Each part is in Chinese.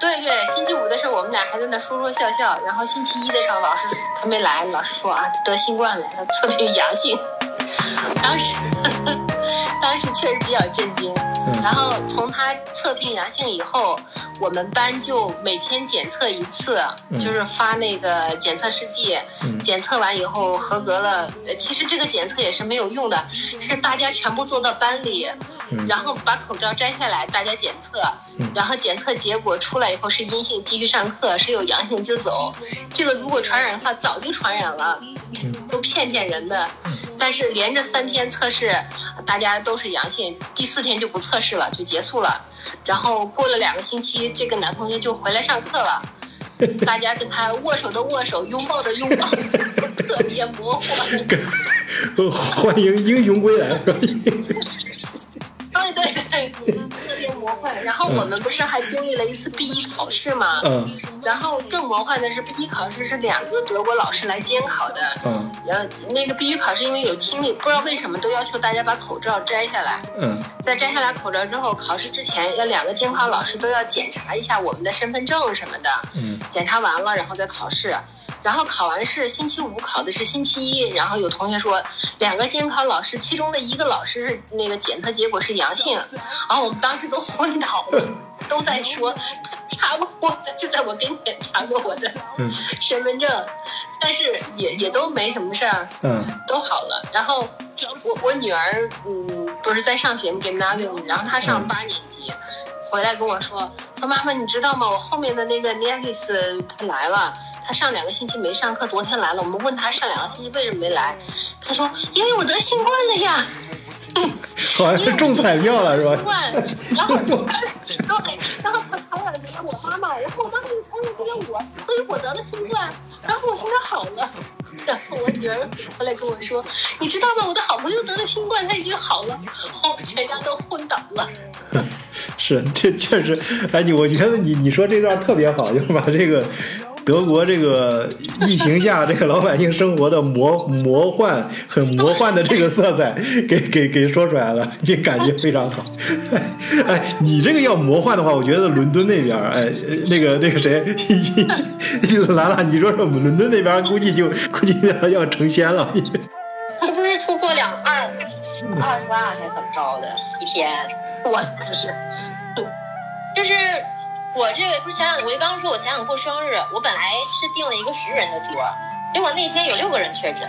对对，星期五的时候我们俩还在那说说笑笑，然后星期一的时候老师他没来，老师说啊得新冠了，他测评阳性。当时 当时确实比较震惊。然后从他测评阳性以后，我们班就每天检测一次，就是发那个检测试剂，检测完以后合格了。其实这个检测也是没有用的，是大家全部坐到班里。然后把口罩摘下来，大家检测，然后检测结果出来以后是阴性，继续上课；是有阳性就走。这个如果传染的话，早就传染了，都骗骗人的。但是连着三天测试，大家都是阳性，第四天就不测试了，就结束了。然后过了两个星期，这个男同学就回来上课了，大家跟他握手的握手，拥抱的拥抱，特别模糊。欢迎英雄归来。特别魔幻。然后我们不是还经历了一次 B 一考试吗？嗯。然后更魔幻的是，B 一考试是两个德国老师来监考的。嗯。然后那个 B 一考试因为有听力，不知道为什么都要求大家把口罩摘下来。嗯。在摘下来口罩之后，考试之前要两个监考老师都要检查一下我们的身份证什么的。嗯。检查完了，然后再考试。然后考完试，星期五考的是星期一。然后有同学说，两个监考老师，其中的一个老师是那个检测结果是阳性。然后我们当时都昏倒了，都在说查过我的，就在我跟前查过我的身份证，但是也也都没什么事儿，嗯，都好了。然后我我女儿嗯不是在上学吗？Gymnasium，然后她上八年级，回来跟我说，说妈妈你知道吗？我后面的那个 n e x 他来了。他上两个星期没上课，昨天来了。我们问他上两个星期为什么没来，他说因为我得新冠了呀。好像是中彩票了是吧？新冠，然后对，然后他传染给了我妈妈，然后我妈妈又传染给了我，所以我得了新冠，然后我现在好了。然后我女儿回来跟我说，你知道吗？我的好朋友得了新冠，他已经好了，我们全家都昏倒了。是，这确实，哎，你我觉得你你说这段特别好，就是把这个。德国这个疫情下，这个老百姓生活的魔魔幻、很魔幻的这个色彩，给给给说出来了，你感觉非常好。哎，你这个要魔幻的话，我觉得伦敦那边，哎，那个那个谁，兰兰，你说说我们伦敦那边，估计就估计要要成仙了。是不是突破两二二十万还是怎么着的？一天，我就是，就是。我这个不是前两，我就刚刚说，我前两过生日，我本来是订了一个十人的桌，结果那天有六个人确诊，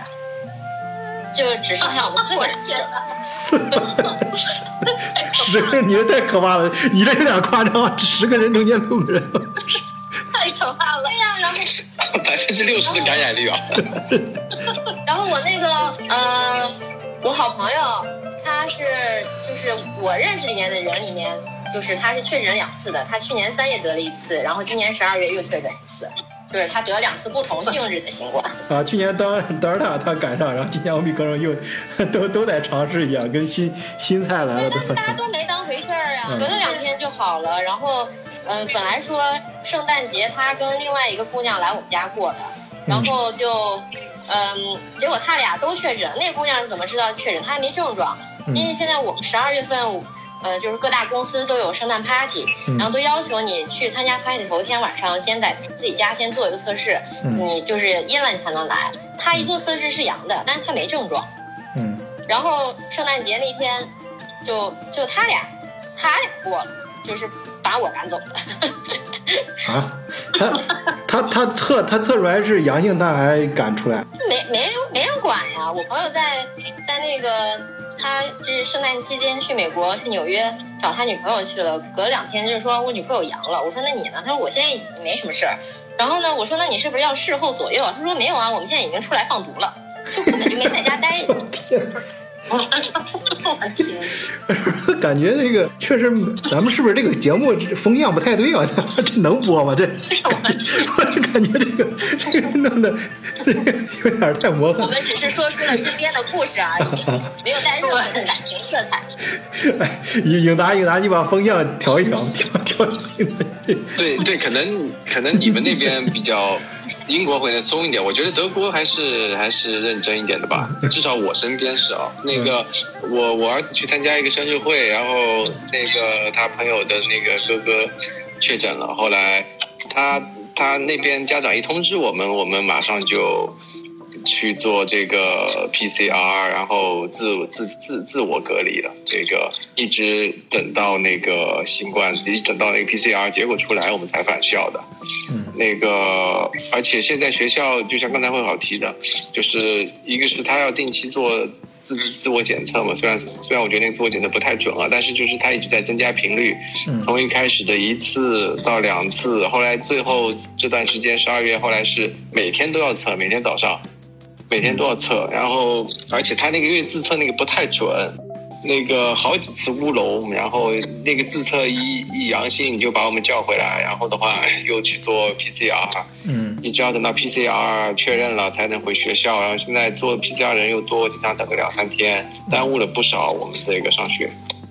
就只剩下我们四个人 了。十个人，你这太可怕了，你这有点夸张，十个人中间六个人，太可怕了。对呀，然后百分之六十的感染率啊。然后我那个呃，我好朋友，他是就是我认识里面的人里面。就是他是确诊两次的，他去年三月得了一次，然后今年十二月又确诊一次，就是他得了两次不同性质的新冠。啊，去年当德尔塔他赶上，然后今年欧米克戎又都都在尝试一下，跟新新菜来了。大家都没当回事儿啊，隔了两天就好了。然后，嗯，本来说圣诞节他跟另外一个姑娘来我们家过的，然后就，嗯，结果他俩都确诊。那姑娘是怎么知道确诊？她还没症状，因为现在我们十二月份。呃，就是各大公司都有圣诞 party，然后都要求你去参加 party 头一天晚上，先在自己家先做一个测试，你就是阴了你才能来。他一做测试是阳的，但是他没症状。嗯。然后圣诞节那天，就就他俩，他俩过了，就是把我赶走了。啊？他他他测他测出来是阳性，他还赶出来？没没人没人管呀！我朋友在在那个。他就是圣诞期间去美国去纽约找他女朋友去了，隔两天就是说我女朋友阳了。我说那你呢？他说我现在没什么事儿。然后呢，我说那你是不是要事后左右？他说没有啊，我们现在已经出来放毒了，就根本就没在家待着。我天！感觉这个确实，咱们是不是这个节目风向不太对啊？这能播吗？这我就感觉这个这个弄的。有点太魔幻。我们只是说出了身边的故事而已，没有带任何的感情色彩。哎，英英达，英达，你把风向调一调，调调。对对，可能可能你们那边比较，英国会松一点。我觉得德国还是还是认真一点的吧。至少我身边是啊。那个我我儿子去参加一个生日会，然后那个他朋友的那个哥哥。确诊了。后来他他那边家长一通知我们，我们马上就。去做这个 PCR，然后自自自自我隔离了。这个一直等到那个新冠，一直等到那个 PCR 结果出来，我们才返校的。嗯，那个而且现在学校就像刚才会好提的，就是一个是他要定期做自自我检测嘛。虽然虽然我觉得那个自我检测不太准啊，但是就是他一直在增加频率。从一开始的一次到两次，后来最后这段时间十二月，后来是每天都要测，每天早上。每天都要测，然后而且他那个因为自测那个不太准，那个好几次乌龙，然后那个自测一一阳性就把我们叫回来，然后的话又去做 PCR，嗯，你就要等到 PCR 确认了才能回学校，然后现在做 PCR 人又多，经常等个两三天，耽误了不少我们这个上学。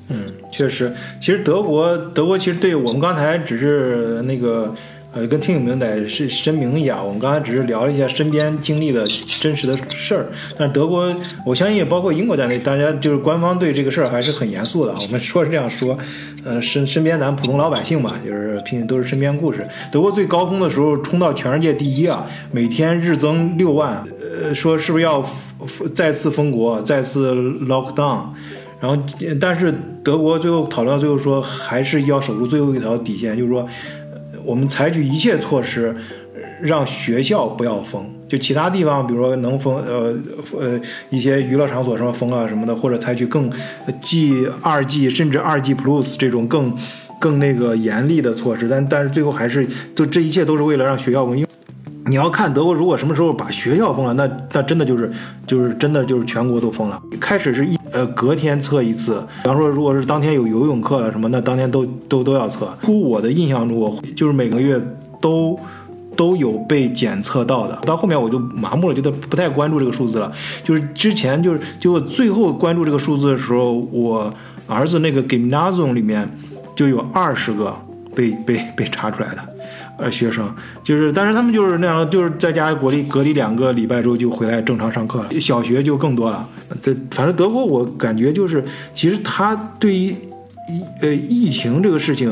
嗯，确实，其实德国德国其实对我们刚才只是那个。呃，跟听友们得是声明一下，我们刚才只是聊了一下身边经历的真实的事儿，但德国，我相信也包括英国在内，大家就是官方对这个事儿还是很严肃的。我们说是这样说，呃，身身边咱普通老百姓嘛，就是拼都是身边故事。德国最高峰的时候冲到全世界第一啊，每天日增六万，呃，说是不是要再次封国，再次 lock down？然后，但是德国最后讨论到最后说，还是要守住最后一条底线，就是说。我们采取一切措施，让学校不要封。就其他地方，比如说能封，呃呃，一些娱乐场所什么封啊什么的，或者采取更 G 二 G 甚至二 G Plus 这种更更那个严厉的措施。但但是最后还是，就这一切都是为了让学校封。因为你要看德国，如果什么时候把学校封了，那那真的就是就是真的就是全国都封了。开始是一呃隔天测一次，比方说如果是当天有游泳课了什么，那当天都都都要测。出我的印象中，我就是每个月都都有被检测到的。到后面我就麻木了，觉得不太关注这个数字了。就是之前就是就最后关注这个数字的时候，我儿子那个 gymnasium 里面就有二十个被被被查出来的。呃，学生就是，但是他们就是那样，就是在家隔离隔离两个礼拜之后就回来正常上课了。小学就更多了。这反正德国，我感觉就是，其实他对于疫呃疫情这个事情，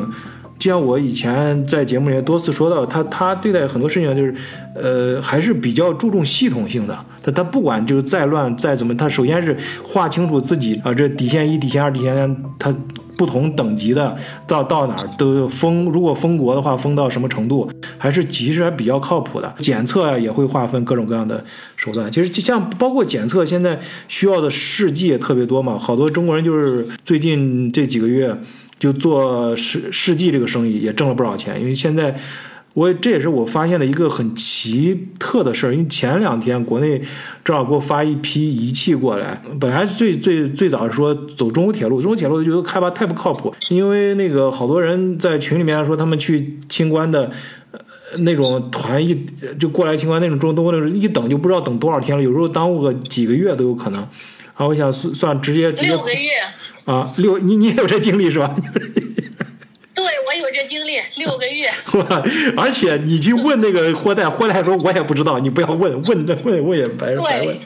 就像我以前在节目里面多次说到，他他对待很多事情就是，呃，还是比较注重系统性的。他他不管就是再乱再怎么，他首先是划清楚自己啊，这底线一、底线二、底线三，他。不同等级的到到哪儿都封，如果封国的话，封到什么程度，还是其实还比较靠谱的。检测啊也会划分各种各样的手段。其实就像包括检测，现在需要的试剂也特别多嘛。好多中国人就是最近这几个月就做试试剂这个生意，也挣了不少钱。因为现在。我这也是我发现的一个很奇特的事儿，因为前两天国内正好给我发一批仪器过来，本来最最最早说走中欧铁路，中欧铁路觉得开发太不靠谱，因为那个好多人在群里面说他们去清关的，那种团一就过来清关那种中东那种一等就不知道等多少天了，有时候耽误个几个月都有可能。然后我想算算直接六个月啊六你你也有这经历是吧？对，我有这经历，六个月。而且你去问那个货代，货代说我也不知道，你不要问，问问问也白白问。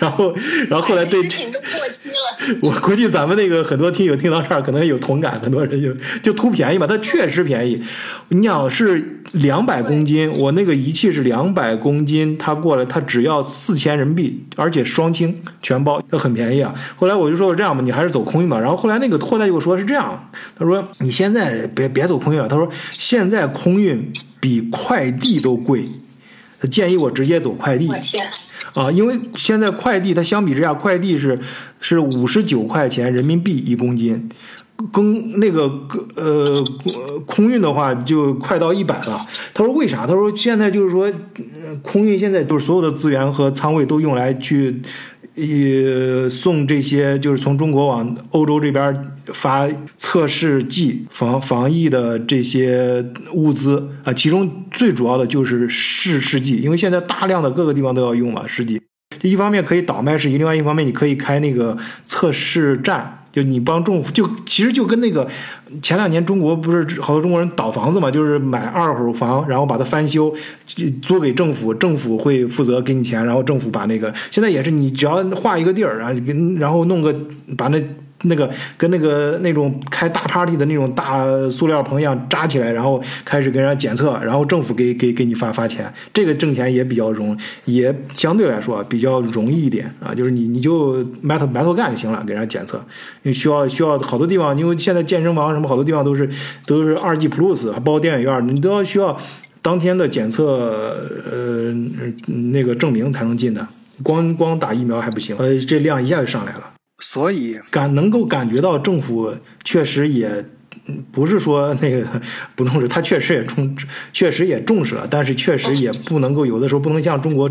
然后，然后后来对食品都过期了。我估计咱们那个很多听友听到这儿可能有同感，很多人就就图便宜嘛。它确实便宜，你想是两百公斤，我那个仪器是两百公斤，他过来他只要四千人民币，而且双清全包，那很便宜啊。后来我就说这样吧，你还是走空运吧。然后后来那个货代就说是这样，他说你现在别别走空运了，他说现在空运比快递都贵，他建议我直接走快递。我天。啊，因为现在快递它相比之下，快递是是五十九块钱人民币一公斤，跟那个呃空运的话就快到一百了。他说为啥？他说现在就是说，空运现在就是所有的资源和仓位都用来去。呃，送这些就是从中国往欧洲这边发测试剂、防防疫的这些物资啊，其中最主要的就是试试剂，因为现在大量的各个地方都要用嘛试剂。一方面可以倒卖试剂，另外一方面你可以开那个测试站。就你帮政府，就其实就跟那个前两年中国不是好多中国人倒房子嘛，就是买二手房，然后把它翻修，租给政府，政府会负责给你钱，然后政府把那个现在也是你只要划一个地儿，然后然后弄个把那那个跟那个那种开大 party 的那种大塑料棚一样扎起来，然后开始给人家检测，然后政府给给给你发发钱，这个挣钱也比较容，也相对来说比较容易一点啊，就是你你就埋头埋头干就行了，给人家检测，因为需要需要好多地方，因为现在健身房什么好多地方都是都是二 G Plus，还包括电影院，你都要需要当天的检测呃那个证明才能进的，光光打疫苗还不行，呃，这量一下就上来了。所以感能够感觉到政府确实也，不是说那个 不重视，他确实也重，确实也重视了，但是确实也不能够有的时候不能像中国，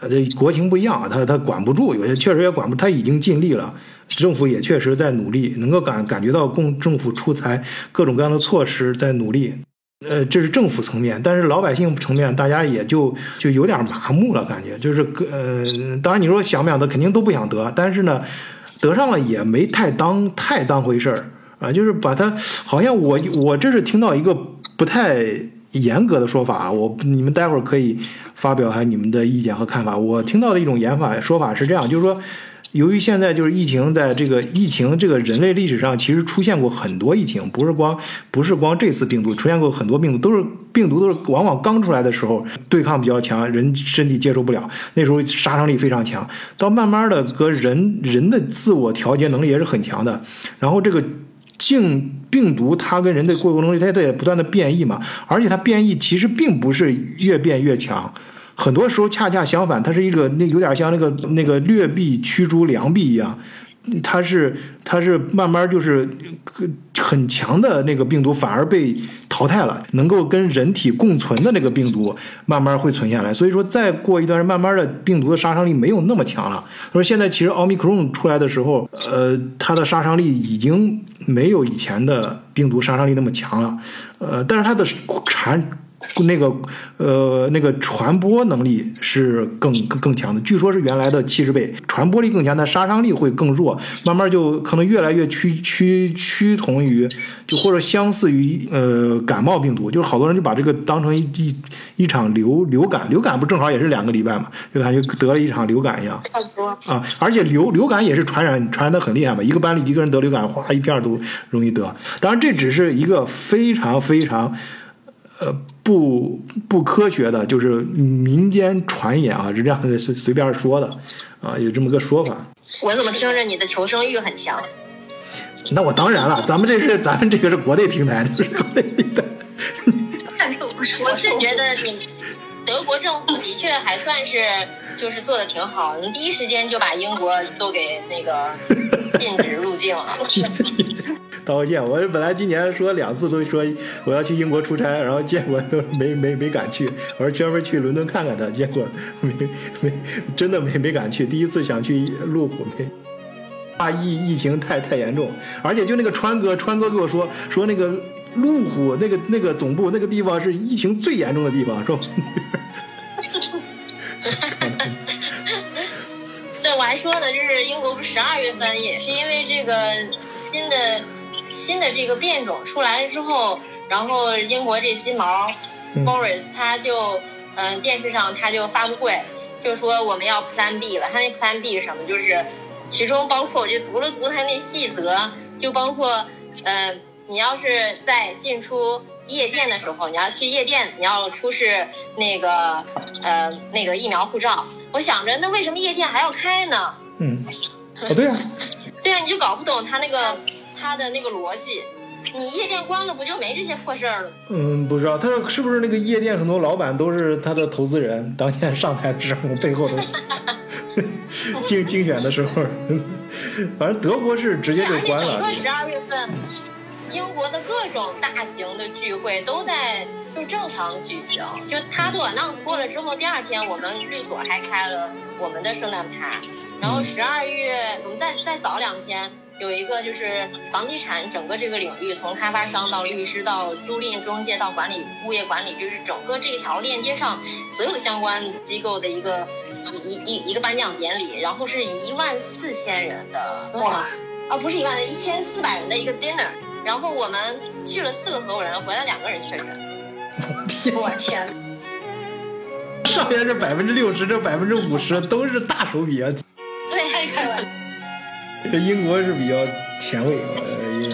呃，这国情不一样，他他管不住，有些确实也管不，他已经尽力了，政府也确实在努力，能够感感觉到共政府出台各种各样的措施在努力，呃，这是政府层面，但是老百姓层面，大家也就就有点麻木了，感觉就是呃，当然你说想不想得，肯定都不想得，但是呢。得上了也没太当太当回事儿啊，就是把它好像我我这是听到一个不太严格的说法啊，我你们待会儿可以发表一下你们的意见和看法。我听到的一种言法说法是这样，就是说。由于现在就是疫情，在这个疫情这个人类历史上，其实出现过很多疫情，不是光不是光这次病毒出现过很多病毒，都是病毒都是往往刚出来的时候对抗比较强，人身体接受不了，那时候杀伤力非常强。到慢慢的，和人人的自我调节能力也是很强的。然后这个病病毒它跟人的过程中，它在不断的变异嘛，而且它变异其实并不是越变越强。很多时候恰恰相反，它是一个那有点像那个那个劣币驱逐良币一样，它是它是慢慢就是很强的那个病毒反而被淘汰了，能够跟人体共存的那个病毒慢慢会存下来。所以说再过一段，慢慢的病毒的杀伤力没有那么强了。说现在其实奥密克戎出来的时候，呃，它的杀伤力已经没有以前的病毒杀伤力那么强了，呃，但是它的传。那个呃，那个传播能力是更更更强的，据说是原来的七十倍，传播力更强，但杀伤力会更弱，慢慢就可能越来越趋趋趋同于，就或者相似于呃感冒病毒，就是好多人就把这个当成一一一场流流感，流感不正好也是两个礼拜嘛，就感觉得了一场流感一样，差不多。啊，而且流流感也是传染传染的很厉害嘛，一个班里一个人得流感，哗一片都容易得，当然这只是一个非常非常。呃，不不科学的，就是民间传言啊，是这样的，随随便说的，啊，有这么个说法。我怎么听着你的求生欲很强？那我当然了，咱们这是咱们这个是国内平台，是国内平台。我是觉得你德国政府的确还算是就是做的挺好，你第一时间就把英国都给那个禁止入境了。道个歉，我本来今年说两次都说我要去英国出差，然后结果都没没没敢去。我说专门去伦敦看看他，结果没没真的没没敢去。第一次想去路虎，没 怕疫疫情太太严重，而且就那个川哥，川哥跟我说说那个路虎那个那个总部那个地方是疫情最严重的地方，是吧？对，我还说呢，就是英国不是十二月份也是因为这个新的。新的这个变种出来了之后，然后英国这金毛，Boris 他就，嗯，电视上他就发布会，就说我们要 Plan B 了。他那 Plan B 是什么？就是其中包括，我就读了读他那细则，就包括，嗯，你要是在进出夜店的时候，你要去夜店，你要出示那个，呃，那个疫苗护照。我想着，那为什么夜店还要开呢？嗯，哦，对啊，对啊，你就搞不懂他那个。他的那个逻辑，你夜店关了不就没这些破事儿了？嗯，不知道他是不是那个夜店很多老板都是他的投资人，当年上台的时候背后的 竞竞选的时候，反正德国是直接就关了。整个十二月份，英国的各种大型的聚会都在就正常举行。就他都 announce 过了之后，第二天我们律所还开了我们的圣诞趴，然后十二月我们再再早两天。有一个就是房地产整个这个领域，从开发商到律师到租赁中介到管理物业管理，就是整个这条链接上所有相关机构的一个一一一个颁奖典礼，然后是一万四千人的哇，啊不是一万，一千四百人的一个 dinner，然后我们去了四个合伙人，回来两个人确诊。我天！我天！上面这百分之六十，这百分之五十都是大手笔啊！对，开玩笑。这这英国是比较前卫，呃，